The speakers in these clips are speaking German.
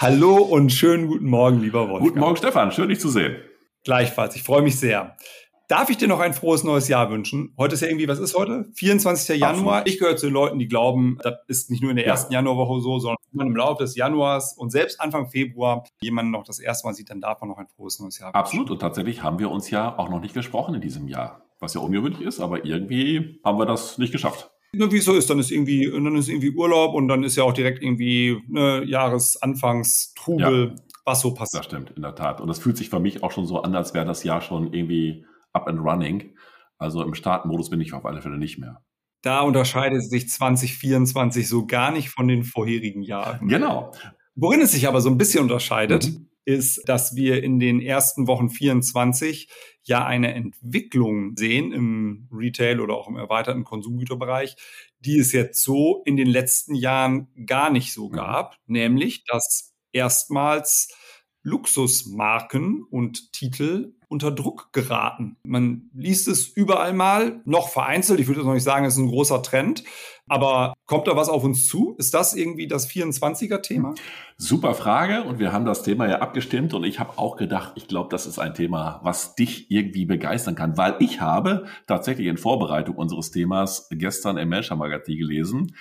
Hallo und schönen guten Morgen, lieber Wolfgang. Guten Morgen, Stefan. Schön, dich zu sehen. Gleichfalls. Ich freue mich sehr. Darf ich dir noch ein frohes neues Jahr wünschen? Heute ist ja irgendwie, was ist heute? 24. Januar. Absolut. Ich gehöre zu den Leuten, die glauben, das ist nicht nur in der ersten ja. Januarwoche so, sondern im Laufe des Januars und selbst Anfang Februar jemanden noch das erste Mal sieht, dann darf man noch ein frohes neues Jahr wünschen. Absolut. Und tatsächlich haben wir uns ja auch noch nicht gesprochen in diesem Jahr. Was ja ungewöhnlich ist, aber irgendwie haben wir das nicht geschafft. Na, wie es so ist, dann ist irgendwie, dann ist irgendwie Urlaub und dann ist ja auch direkt irgendwie ne, Jahresanfangstrubel, ja. was so passiert. Das stimmt, in der Tat. Und das fühlt sich für mich auch schon so an, als wäre das Jahr schon irgendwie up and running. Also im Startmodus bin ich auf alle Fälle nicht mehr. Da unterscheidet sich 2024 so gar nicht von den vorherigen Jahren. Genau. Worin es sich aber so ein bisschen unterscheidet, mhm. ist, dass wir in den ersten Wochen 24 ja eine Entwicklung sehen im Retail oder auch im erweiterten Konsumgüterbereich, die es jetzt so in den letzten Jahren gar nicht so mhm. gab, nämlich dass erstmals Luxusmarken und Titel unter Druck geraten. Man liest es überall mal, noch vereinzelt. Ich würde noch nicht sagen, es ist ein großer Trend. Aber kommt da was auf uns zu? Ist das irgendwie das 24er-Thema? Super Frage. Und wir haben das Thema ja abgestimmt. Und ich habe auch gedacht, ich glaube, das ist ein Thema, was dich irgendwie begeistern kann. Weil ich habe tatsächlich in Vorbereitung unseres Themas gestern im Manager Magazin gelesen,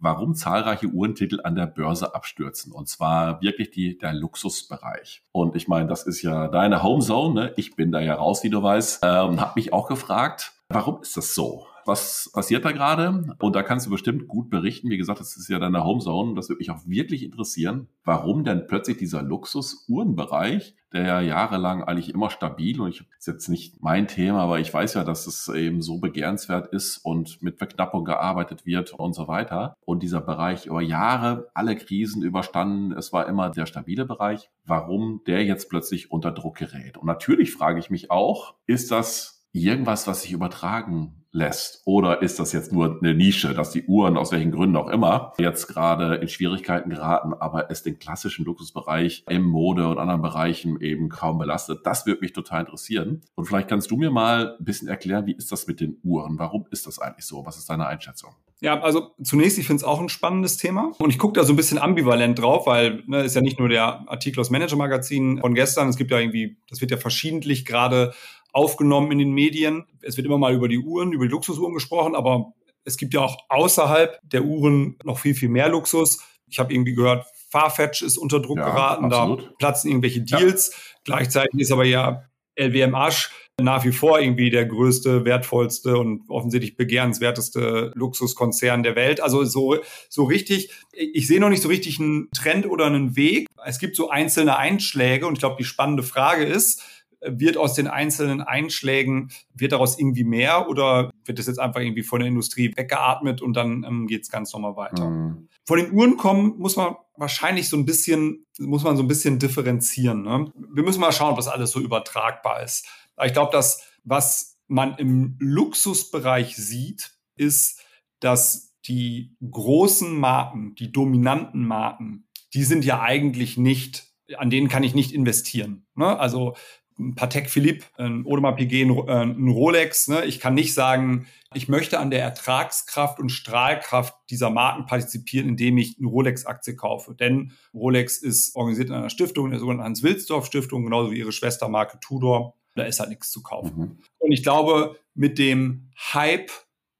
warum zahlreiche Uhrentitel an der Börse abstürzen. Und zwar wirklich die, der Luxusbereich. Und ich meine, das ist ja deine Homezone. Ne? Ich bin da ja raus, wie du weißt. Ähm, habe mich auch gefragt, warum ist das so? was passiert da gerade? Und da kannst du bestimmt gut berichten. Wie gesagt, das ist ja deine Homezone. Das würde mich auch wirklich interessieren, warum denn plötzlich dieser Luxus-Uhrenbereich, der ja jahrelang eigentlich immer stabil und ich ist jetzt nicht mein Thema, aber ich weiß ja, dass es eben so begehrenswert ist und mit Verknappung gearbeitet wird und so weiter. Und dieser Bereich über Jahre alle Krisen überstanden. Es war immer der stabile Bereich. Warum der jetzt plötzlich unter Druck gerät? Und natürlich frage ich mich auch, ist das irgendwas, was sich übertragen lässt? Oder ist das jetzt nur eine Nische, dass die Uhren aus welchen Gründen auch immer jetzt gerade in Schwierigkeiten geraten, aber es den klassischen Luxusbereich im Mode und anderen Bereichen eben kaum belastet? Das würde mich total interessieren. Und vielleicht kannst du mir mal ein bisschen erklären, wie ist das mit den Uhren? Warum ist das eigentlich so? Was ist deine Einschätzung? Ja, also zunächst, ich finde es auch ein spannendes Thema. Und ich gucke da so ein bisschen ambivalent drauf, weil ne, ist ja nicht nur der Artikel aus Manager Magazin von gestern, es gibt ja irgendwie, das wird ja verschiedentlich gerade aufgenommen in den Medien. Es wird immer mal über die Uhren, über die Luxusuhren gesprochen, aber es gibt ja auch außerhalb der Uhren noch viel, viel mehr Luxus. Ich habe irgendwie gehört, Farfetch ist unter Druck ja, geraten, absolut. da platzen irgendwelche Deals. Ja. Gleichzeitig ist aber ja LWMH nach wie vor irgendwie der größte, wertvollste und offensichtlich begehrenswerteste Luxuskonzern der Welt. Also so, so richtig, ich sehe noch nicht so richtig einen Trend oder einen Weg. Es gibt so einzelne Einschläge und ich glaube, die spannende Frage ist, wird aus den einzelnen Einschlägen, wird daraus irgendwie mehr oder wird das jetzt einfach irgendwie von der Industrie weggeatmet und dann ähm, geht es ganz normal weiter? Mhm. Von den Uhren kommen muss man wahrscheinlich so ein bisschen, muss man so ein bisschen differenzieren. Ne? Wir müssen mal schauen, was alles so übertragbar ist. Aber ich glaube, dass was man im Luxusbereich sieht, ist, dass die großen Marken, die dominanten Marken, die sind ja eigentlich nicht an denen kann ich nicht investieren. Ne? Also ein Patek Philippe, ein Audemars Piguet, ein äh, Rolex. Ne? Ich kann nicht sagen, ich möchte an der Ertragskraft und Strahlkraft dieser Marken partizipieren, indem ich eine Rolex-Aktie kaufe. Denn Rolex ist organisiert in einer Stiftung, in der sogenannten Hans-Wilsdorf-Stiftung, genauso wie ihre Schwestermarke Tudor. Da ist halt nichts zu kaufen. Mhm. Und ich glaube, mit dem Hype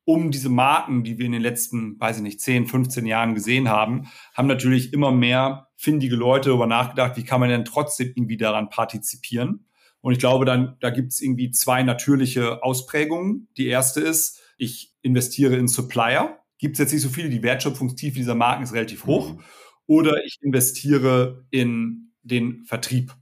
um diese Marken, die wir in den letzten, weiß ich nicht, 10, 15 Jahren gesehen haben, haben natürlich immer mehr findige Leute darüber nachgedacht, wie kann man denn trotzdem irgendwie daran partizipieren. Und ich glaube, dann, da gibt es irgendwie zwei natürliche Ausprägungen. Die erste ist, ich investiere in Supplier. Gibt es jetzt nicht so viele, die Wertschöpfungstiefe dieser Marken ist relativ hoch. Mhm. Oder ich investiere in den Vertrieb.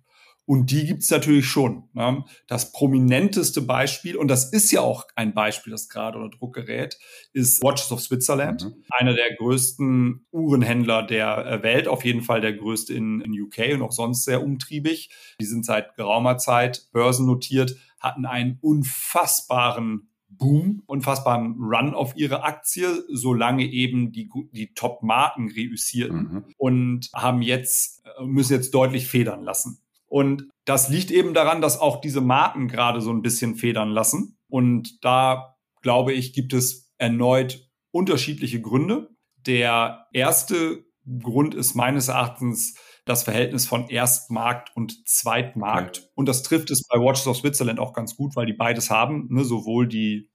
Und die gibt's natürlich schon. Ne? Das prominenteste Beispiel, und das ist ja auch ein Beispiel, das gerade unter Druck gerät, ist Watches of Switzerland. Mhm. Einer der größten Uhrenhändler der äh, Welt, auf jeden Fall der größte in, in UK und auch sonst sehr umtriebig. Die sind seit geraumer Zeit börsennotiert, hatten einen unfassbaren Boom, unfassbaren Run auf ihre Aktie, solange eben die, die Top-Marken reüssierten mhm. und haben jetzt, äh, müssen jetzt deutlich federn lassen. Und das liegt eben daran, dass auch diese Marken gerade so ein bisschen federn lassen. Und da, glaube ich, gibt es erneut unterschiedliche Gründe. Der erste Grund ist meines Erachtens, das Verhältnis von Erstmarkt und Zweitmarkt. Okay. Und das trifft es bei Watches of Switzerland auch ganz gut, weil die beides haben, ne? sowohl die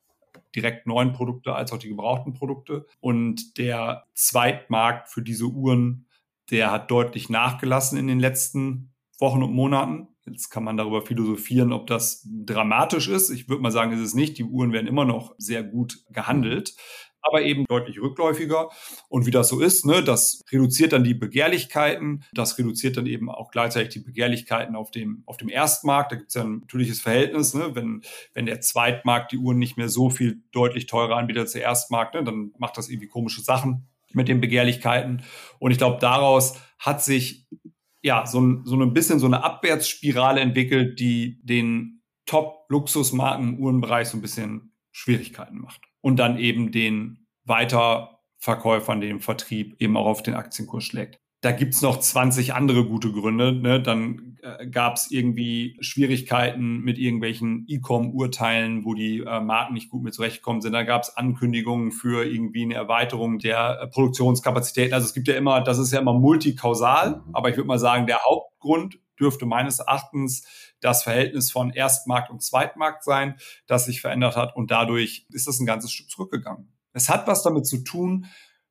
direkt neuen Produkte als auch die gebrauchten Produkte. Und der Zweitmarkt für diese Uhren, der hat deutlich nachgelassen in den letzten Wochen und Monaten. Jetzt kann man darüber philosophieren, ob das dramatisch ist. Ich würde mal sagen, ist es nicht. Die Uhren werden immer noch sehr gut gehandelt aber eben deutlich rückläufiger. Und wie das so ist, ne, das reduziert dann die Begehrlichkeiten, das reduziert dann eben auch gleichzeitig die Begehrlichkeiten auf dem, auf dem Erstmarkt. Da gibt es ja ein natürliches Verhältnis, ne? wenn, wenn der Zweitmarkt die Uhren nicht mehr so viel deutlich teurer anbietet als der Erstmarkt, ne, dann macht das irgendwie komische Sachen mit den Begehrlichkeiten. Und ich glaube, daraus hat sich ja so ein, so ein bisschen so eine Abwärtsspirale entwickelt, die den Top-Luxusmarken im Uhrenbereich so ein bisschen Schwierigkeiten macht und dann eben den Weiterverkäufern, den Vertrieb eben auch auf den Aktienkurs schlägt. Da gibt's noch 20 andere gute Gründe. Ne? Dann äh, gab's irgendwie Schwierigkeiten mit irgendwelchen E-Com-Urteilen, wo die äh, Marken nicht gut mit zurechtkommen sind. Da gab's Ankündigungen für irgendwie eine Erweiterung der äh, Produktionskapazitäten. Also es gibt ja immer, das ist ja immer multikausal, mhm. aber ich würde mal sagen, der Hauptgrund dürfte meines Erachtens das Verhältnis von Erstmarkt und Zweitmarkt sein, das sich verändert hat. Und dadurch ist das ein ganzes Stück zurückgegangen. Es hat was damit zu tun,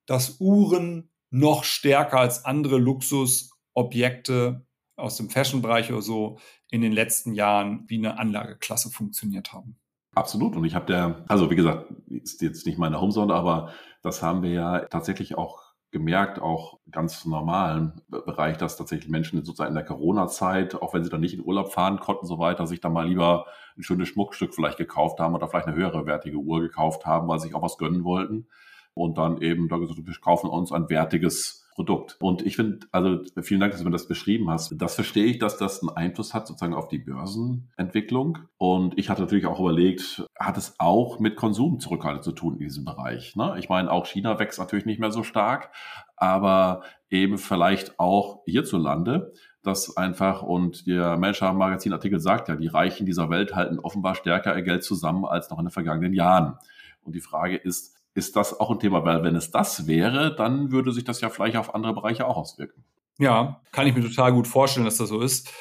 dass Uhren noch stärker als andere Luxusobjekte aus dem Fashion-Bereich oder so in den letzten Jahren wie eine Anlageklasse funktioniert haben. Absolut. Und ich habe der, also wie gesagt, ist jetzt nicht meine Homesonde, aber das haben wir ja tatsächlich auch gemerkt, auch ganz normalen Bereich, dass tatsächlich Menschen sozusagen in der Corona-Zeit, auch wenn sie dann nicht in Urlaub fahren konnten, so weiter, sich dann mal lieber ein schönes Schmuckstück vielleicht gekauft haben oder vielleicht eine höhere wertige Uhr gekauft haben, weil sie sich auch was gönnen wollten. Und dann eben da gesagt, wir kaufen uns ein wertiges Produkt. Und ich finde, also vielen Dank, dass du mir das beschrieben hast. Das verstehe ich, dass das einen Einfluss hat sozusagen auf die Börsenentwicklung. Und ich hatte natürlich auch überlegt, hat es auch mit Konsumzurückhaltung zu tun in diesem Bereich. Ne? Ich meine, auch China wächst natürlich nicht mehr so stark, aber eben vielleicht auch hierzulande das einfach und der Manager Magazin Artikel sagt ja, die Reichen dieser Welt halten offenbar stärker ihr Geld zusammen als noch in den vergangenen Jahren. Und die Frage ist, ist das auch ein Thema, weil wenn es das wäre, dann würde sich das ja vielleicht auf andere Bereiche auch auswirken. Ja, kann ich mir total gut vorstellen, dass das so ist.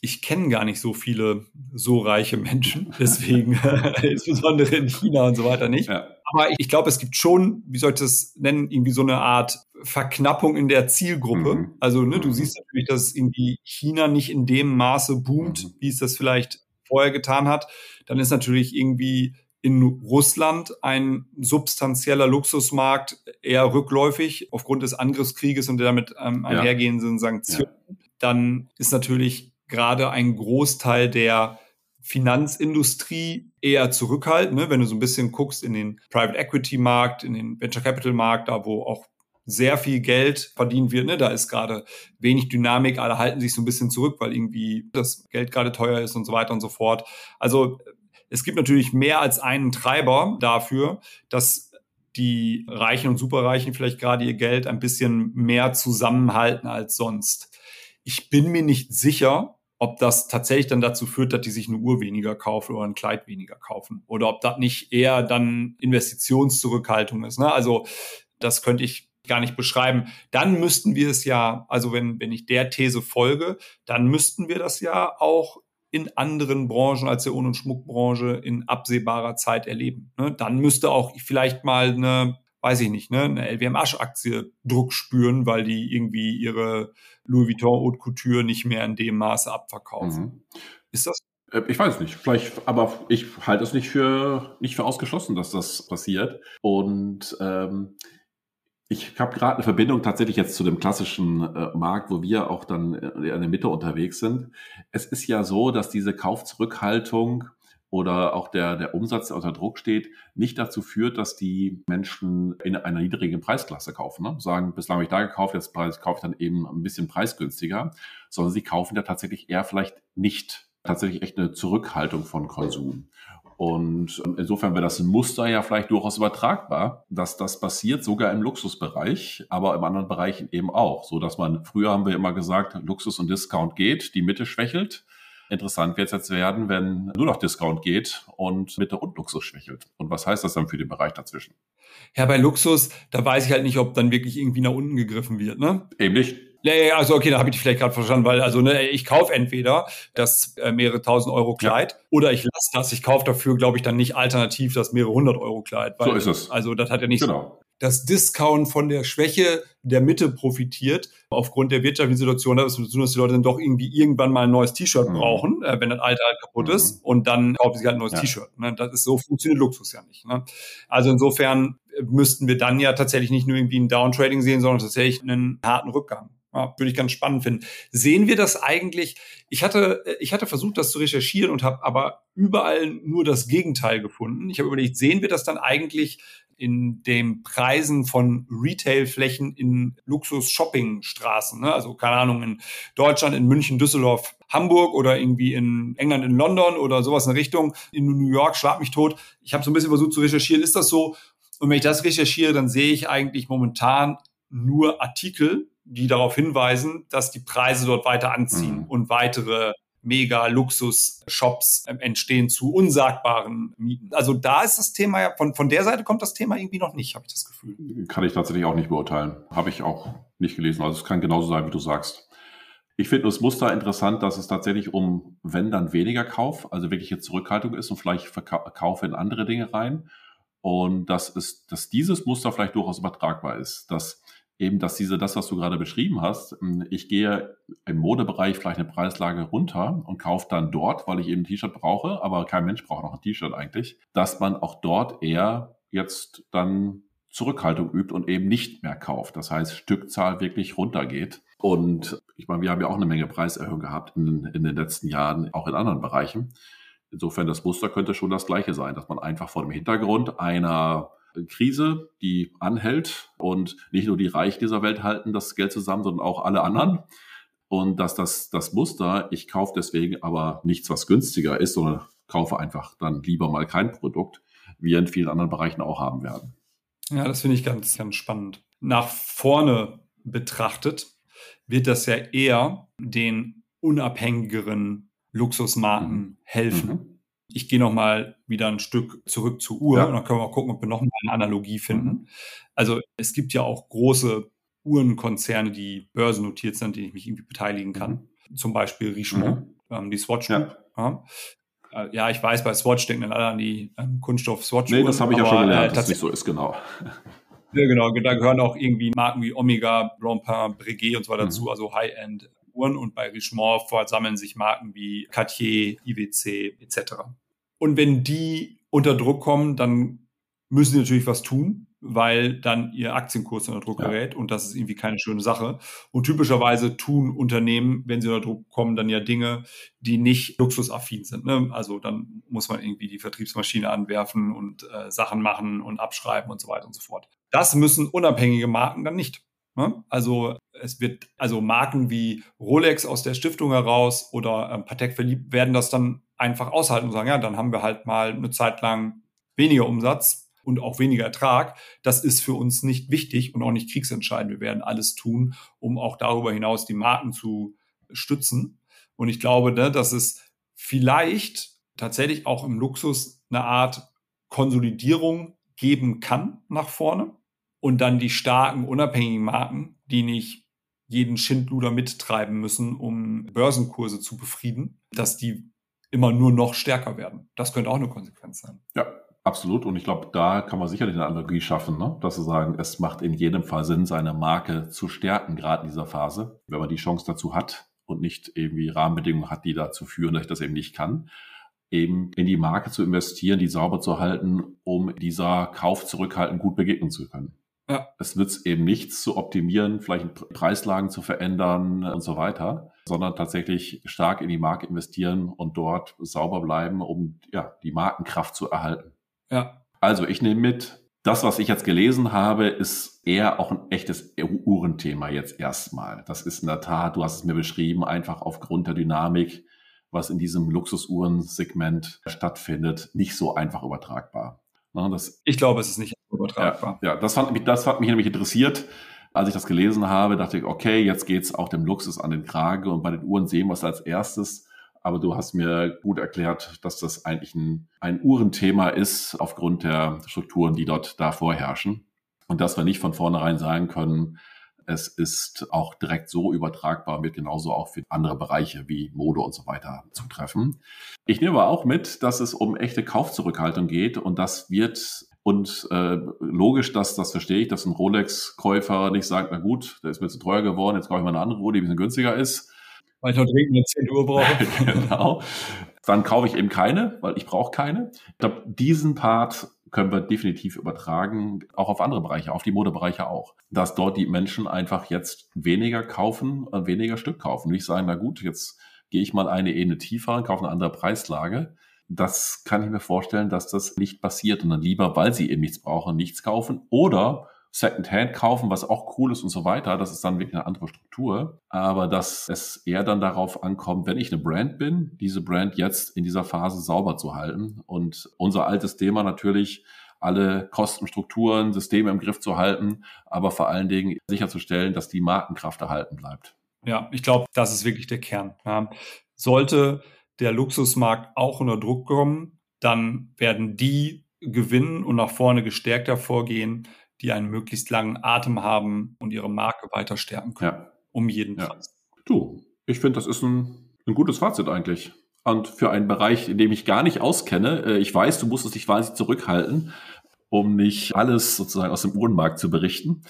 Ich kenne gar nicht so viele so reiche Menschen, deswegen insbesondere in China und so weiter nicht. Ja. Aber ich glaube, es gibt schon, wie soll ich das nennen, irgendwie so eine Art Verknappung in der Zielgruppe. Mhm. Also ne, du mhm. siehst natürlich, dass irgendwie China nicht in dem Maße boomt, mhm. wie es das vielleicht vorher getan hat. Dann ist natürlich irgendwie in Russland ein substanzieller Luxusmarkt eher rückläufig aufgrund des Angriffskrieges und der damit ähm, einhergehenden Sanktionen. Ja. Dann ist natürlich gerade ein Großteil der Finanzindustrie eher zurückhaltend. Ne? Wenn du so ein bisschen guckst in den Private Equity Markt, in den Venture Capital Markt, da wo auch sehr viel Geld verdient wird. Ne? Da ist gerade wenig Dynamik, alle halten sich so ein bisschen zurück, weil irgendwie das Geld gerade teuer ist und so weiter und so fort. Also es gibt natürlich mehr als einen Treiber dafür, dass die Reichen und Superreichen vielleicht gerade ihr Geld ein bisschen mehr zusammenhalten als sonst. Ich bin mir nicht sicher, ob das tatsächlich dann dazu führt, dass die sich eine Uhr weniger kaufen oder ein Kleid weniger kaufen. Oder ob das nicht eher dann Investitionszurückhaltung ist. Ne? Also das könnte ich gar nicht beschreiben. Dann müssten wir es ja, also wenn, wenn ich der These folge, dann müssten wir das ja auch in anderen Branchen als der Ohn- und Schmuckbranche in absehbarer Zeit erleben. Ne? Dann müsste auch vielleicht mal eine, weiß ich nicht, ne, eine LWM-Aktie Druck spüren, weil die irgendwie ihre Louis Vuitton Haute Couture nicht mehr in dem Maße abverkaufen. Mhm. Ist das äh, ich weiß nicht, vielleicht, aber ich halte es nicht für nicht für ausgeschlossen, dass das passiert. Und ähm, ich habe gerade eine Verbindung tatsächlich jetzt zu dem klassischen äh, Markt, wo wir auch dann in der Mitte unterwegs sind. Es ist ja so, dass diese Kaufzurückhaltung oder auch der, der Umsatz, der unter Druck steht, nicht dazu führt, dass die Menschen in einer niedrigen Preisklasse kaufen. Ne? Sagen, bislang habe ich da gekauft, jetzt kaufe ich dann eben ein bisschen preisgünstiger, sondern sie kaufen ja tatsächlich eher vielleicht nicht tatsächlich echt eine Zurückhaltung von Konsum. Und ähm, insofern wäre das ein Muster ja vielleicht durchaus übertragbar, dass das passiert, sogar im Luxusbereich, aber im anderen Bereichen eben auch. So dass man, früher haben wir immer gesagt, Luxus und Discount geht, die Mitte schwächelt. Interessant wird es jetzt werden, wenn nur noch Discount geht und Mitte und Luxus schwächelt. Und was heißt das dann für den Bereich dazwischen? Ja, bei Luxus, da weiß ich halt nicht, ob dann wirklich irgendwie nach unten gegriffen wird, ne? Eben nicht. Nee, also okay, da habe ich dich vielleicht gerade verstanden, weil also ne, ich kaufe entweder das äh, mehrere tausend Euro Kleid ja. oder ich lasse das. Ich kaufe dafür, glaube ich, dann nicht alternativ das mehrere hundert Euro Kleid. Weil, so ist es. Also das hat ja nicht genau das Discount von der Schwäche der Mitte profitiert, aufgrund der wirtschaftlichen Situation, dass die Leute dann doch irgendwie irgendwann mal ein neues T-Shirt mhm. brauchen, äh, wenn das alte halt kaputt mhm. ist, und dann kaufen sie halt ein neues ja. T-Shirt. Ne? Das ist so, funktioniert Luxus ja nicht. Ne? Also insofern müssten wir dann ja tatsächlich nicht nur irgendwie ein Downtrading sehen, sondern tatsächlich einen harten Rückgang. Ja, würde ich ganz spannend finden. Sehen wir das eigentlich? Ich hatte, ich hatte versucht, das zu recherchieren und habe aber überall nur das Gegenteil gefunden. Ich habe überlegt, sehen wir das dann eigentlich in den Preisen von Retailflächen in Luxus-Shopping-Straßen. Ne? Also keine Ahnung, in Deutschland, in München, Düsseldorf, Hamburg oder irgendwie in England, in London oder sowas in Richtung. In New York, schlag mich tot. Ich habe so ein bisschen versucht zu recherchieren, ist das so? Und wenn ich das recherchiere, dann sehe ich eigentlich momentan nur Artikel, die darauf hinweisen, dass die Preise dort weiter anziehen mhm. und weitere Mega-Luxus-Shops ähm, entstehen zu unsagbaren Mieten. Also da ist das Thema ja, von, von der Seite kommt das Thema irgendwie noch nicht, habe ich das Gefühl. Kann ich tatsächlich auch nicht beurteilen. Habe ich auch nicht gelesen. Also es kann genauso sein, wie du sagst. Ich finde das Muster interessant, dass es tatsächlich um, wenn dann weniger Kauf, also wirkliche Zurückhaltung ist und vielleicht Verkaufe in andere Dinge rein. Und dass, es, dass dieses Muster vielleicht durchaus übertragbar ist. Dass eben, dass diese, das, was du gerade beschrieben hast, hm, ich gehe im Modebereich vielleicht eine Preislage runter und kaufe dann dort, weil ich eben ein T-Shirt brauche, aber kein Mensch braucht noch ein T-Shirt eigentlich, dass man auch dort eher jetzt dann Zurückhaltung übt und eben nicht mehr kauft. Das heißt, Stückzahl wirklich runtergeht. Und ich meine, wir haben ja auch eine Menge Preiserhöhung gehabt in, in den letzten Jahren, auch in anderen Bereichen. Insofern, das Muster könnte schon das gleiche sein, dass man einfach vor dem Hintergrund einer Krise, die anhält und nicht nur die Reichen dieser Welt halten das Geld zusammen, sondern auch alle anderen. Und dass das, das Muster, ich kaufe deswegen aber nichts, was günstiger ist, sondern kaufe einfach dann lieber mal kein Produkt, wir in vielen anderen Bereichen auch haben werden. Ja, das finde ich ganz, ganz spannend. Nach vorne betrachtet wird das ja eher den unabhängigeren Luxusmarken mhm. helfen. Mhm ich gehe noch mal wieder ein Stück zurück zur Uhr ja. und dann können wir mal gucken, ob wir noch mal eine Analogie finden. Mhm. Also es gibt ja auch große Uhrenkonzerne, die börsennotiert sind, die ich mich irgendwie beteiligen kann. Mhm. Zum Beispiel Richemont, mhm. ähm, die Swatch Group. Ja. ja. Äh, ja. ich weiß, bei Swatch denken dann alle an die ähm, Kunststoff-Swatch. Nee, das habe ich ja schon gelernt, äh, dass es nicht so ist, genau. Ja, genau. Da gehören auch irgendwie Marken wie Omega, Blancpain, Breguet und so weiter mhm. dazu, also High-End Uhren und bei Richemont versammeln sich Marken wie Cartier, IWC etc. Und wenn die unter Druck kommen, dann müssen sie natürlich was tun, weil dann ihr Aktienkurs unter Druck gerät ja. und das ist irgendwie keine schöne Sache. Und typischerweise tun Unternehmen, wenn sie unter Druck kommen, dann ja Dinge, die nicht luxusaffin sind. Ne? Also dann muss man irgendwie die Vertriebsmaschine anwerfen und äh, Sachen machen und abschreiben und so weiter und so fort. Das müssen unabhängige Marken dann nicht. Ne? Also es wird, also Marken wie Rolex aus der Stiftung heraus oder ähm, Patek Philippe werden das dann einfach aushalten und sagen, ja, dann haben wir halt mal eine Zeit lang weniger Umsatz und auch weniger Ertrag. Das ist für uns nicht wichtig und auch nicht kriegsentscheidend. Wir werden alles tun, um auch darüber hinaus die Marken zu stützen. Und ich glaube, ne, dass es vielleicht tatsächlich auch im Luxus eine Art Konsolidierung geben kann nach vorne und dann die starken, unabhängigen Marken, die nicht jeden Schindluder mittreiben müssen, um Börsenkurse zu befrieden, dass die immer nur noch stärker werden. Das könnte auch eine Konsequenz sein. Ja, absolut. Und ich glaube, da kann man sicherlich eine Analogie schaffen, ne? dass sie sagen, es macht in jedem Fall Sinn, seine Marke zu stärken, gerade in dieser Phase, wenn man die Chance dazu hat und nicht irgendwie Rahmenbedingungen hat, die dazu führen, dass ich das eben nicht kann eben in die Marke zu investieren, die sauber zu halten, um dieser Kauf zurückhalten gut begegnen zu können. Ja. Es nützt eben nichts zu optimieren, vielleicht Preislagen zu verändern und so weiter, sondern tatsächlich stark in die Marke investieren und dort sauber bleiben, um ja, die Markenkraft zu erhalten. Ja. Also ich nehme mit, das, was ich jetzt gelesen habe, ist eher auch ein echtes Uhrenthema jetzt erstmal. Das ist in der Tat, du hast es mir beschrieben, einfach aufgrund der Dynamik, was in diesem Luxusuhrensegment stattfindet, nicht so einfach übertragbar. Das, ich glaube, es ist nicht übertragbar. Ja, ja, das, fand das hat mich nämlich interessiert. Als ich das gelesen habe, dachte ich, okay, jetzt geht's auch dem Luxus an den Krage und bei den Uhren sehen wir es als erstes. Aber du hast mir gut erklärt, dass das eigentlich ein, ein Uhrenthema ist aufgrund der Strukturen, die dort da vorherrschen. Und dass wir nicht von vornherein sagen können, es ist auch direkt so übertragbar, wird genauso auch für andere Bereiche wie Mode und so weiter zutreffen. Ich nehme aber auch mit, dass es um echte Kaufzurückhaltung geht und das wird und äh, logisch, dass das verstehe ich, dass ein Rolex-Käufer nicht sagt, na gut, der ist mir zu teuer geworden, jetzt kaufe ich mal eine andere Uhr, die ein bisschen günstiger ist. Weil ich noch dringend eine 10 Uhr brauche. genau. Dann kaufe ich eben keine, weil ich brauche keine. Ich glaube, diesen Part können wir definitiv übertragen, auch auf andere Bereiche, auf die Modebereiche auch. Dass dort die Menschen einfach jetzt weniger kaufen, äh, weniger Stück kaufen. Nicht sagen, na gut, jetzt gehe ich mal eine Ebene tiefer, kaufe eine andere Preislage das kann ich mir vorstellen, dass das nicht passiert und dann lieber, weil sie eben nichts brauchen, nichts kaufen oder Secondhand kaufen, was auch cool ist und so weiter. Das ist dann wirklich eine andere Struktur. Aber dass es eher dann darauf ankommt, wenn ich eine Brand bin, diese Brand jetzt in dieser Phase sauber zu halten. Und unser altes Thema natürlich, alle Kostenstrukturen, Systeme im Griff zu halten, aber vor allen Dingen sicherzustellen, dass die Markenkraft erhalten bleibt. Ja, ich glaube, das ist wirklich der Kern. Ja. Sollte der Luxusmarkt auch unter Druck kommen, dann werden die gewinnen und nach vorne gestärkt hervorgehen, die einen möglichst langen Atem haben und ihre Marke weiter stärken können. Ja. Um jeden ja. Preis. Du, ich finde, das ist ein, ein gutes Fazit eigentlich. Und für einen Bereich, in dem ich gar nicht auskenne, äh, ich weiß, du musstest dich wahnsinnig zurückhalten, um nicht alles sozusagen aus dem Uhrenmarkt zu berichten.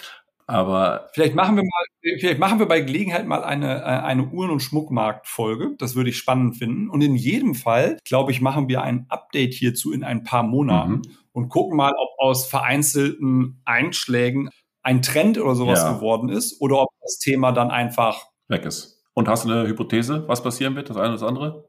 Aber vielleicht machen wir mal, vielleicht machen wir bei Gelegenheit mal eine, äh, eine Uhren- und Schmuckmarktfolge. Das würde ich spannend finden. Und in jedem Fall, glaube ich, machen wir ein Update hierzu in ein paar Monaten mhm. und gucken mal, ob aus vereinzelten Einschlägen ein Trend oder sowas ja. geworden ist oder ob das Thema dann einfach weg ist. Und hast du eine Hypothese, was passieren wird, das eine oder das andere?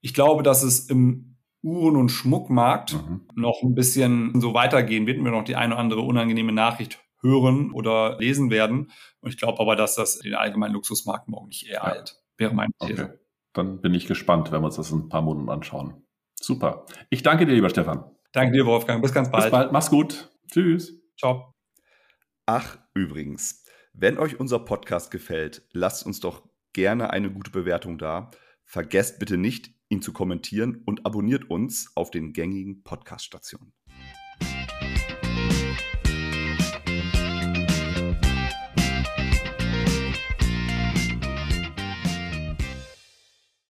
Ich glaube, dass es im Uhren- und Schmuckmarkt mhm. noch ein bisschen so weitergehen wird. Wir noch die eine oder andere unangenehme Nachricht hören oder lesen werden. Und ich glaube aber, dass das den allgemeinen Luxusmarkt morgen nicht eher ja. eilt. Wäre mein These. Okay. Dann bin ich gespannt, wenn wir uns das in ein paar Monaten anschauen. Super. Ich danke dir, lieber Stefan. Danke dir, Wolfgang. Bis ganz bald. Bis bald. Mach's gut. Tschüss. Ciao. Ach, übrigens, wenn euch unser Podcast gefällt, lasst uns doch gerne eine gute Bewertung da. Vergesst bitte nicht, ihn zu kommentieren und abonniert uns auf den gängigen Podcast-Stationen.